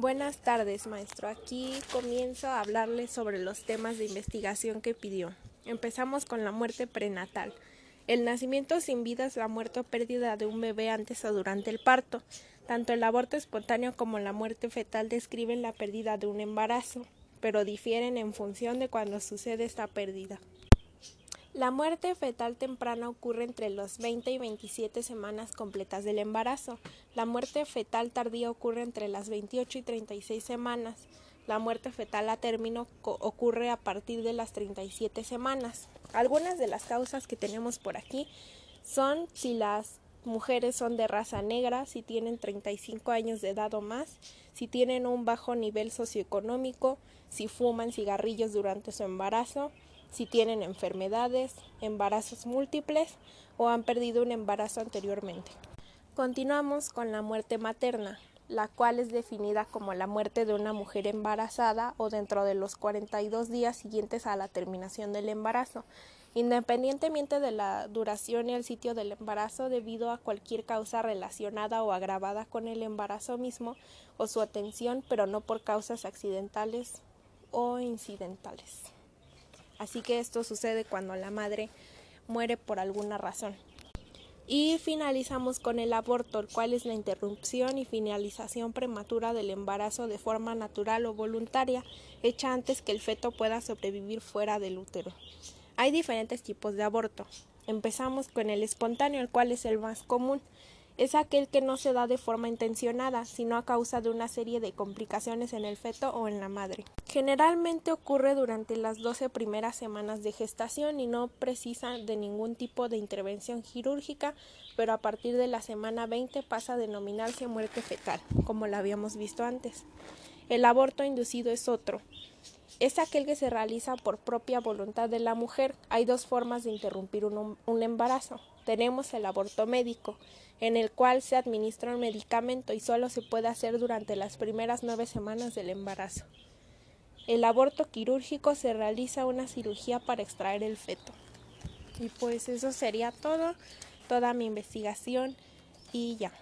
Buenas tardes, maestro. Aquí comienzo a hablarles sobre los temas de investigación que pidió. Empezamos con la muerte prenatal. El nacimiento sin vida es la muerte o pérdida de un bebé antes o durante el parto. Tanto el aborto espontáneo como la muerte fetal describen la pérdida de un embarazo, pero difieren en función de cuando sucede esta pérdida. La muerte fetal temprana ocurre entre los 20 y 27 semanas completas del embarazo. La muerte fetal tardía ocurre entre las 28 y 36 semanas. La muerte fetal a término ocurre a partir de las 37 semanas. Algunas de las causas que tenemos por aquí son si las mujeres son de raza negra, si tienen 35 años de edad o más, si tienen un bajo nivel socioeconómico, si fuman cigarrillos durante su embarazo, si tienen enfermedades, embarazos múltiples o han perdido un embarazo anteriormente. Continuamos con la muerte materna, la cual es definida como la muerte de una mujer embarazada o dentro de los 42 días siguientes a la terminación del embarazo, independientemente de la duración y el sitio del embarazo debido a cualquier causa relacionada o agravada con el embarazo mismo o su atención, pero no por causas accidentales o incidentales. Así que esto sucede cuando la madre muere por alguna razón. Y finalizamos con el aborto, el cual es la interrupción y finalización prematura del embarazo de forma natural o voluntaria, hecha antes que el feto pueda sobrevivir fuera del útero. Hay diferentes tipos de aborto. Empezamos con el espontáneo, el cual es el más común es aquel que no se da de forma intencionada, sino a causa de una serie de complicaciones en el feto o en la madre. Generalmente ocurre durante las 12 primeras semanas de gestación y no precisa de ningún tipo de intervención quirúrgica, pero a partir de la semana 20 pasa a denominarse muerte fetal, como lo habíamos visto antes. El aborto inducido es otro. Es aquel que se realiza por propia voluntad de la mujer. Hay dos formas de interrumpir un, embarazo. Tenemos el aborto médico, en el cual se administra un medicamento y solo se puede hacer durante las primeras nueve semanas del embarazo. El aborto quirúrgico se realiza una cirugía para extraer el feto. Y pues eso sería todo, toda mi investigación y ya.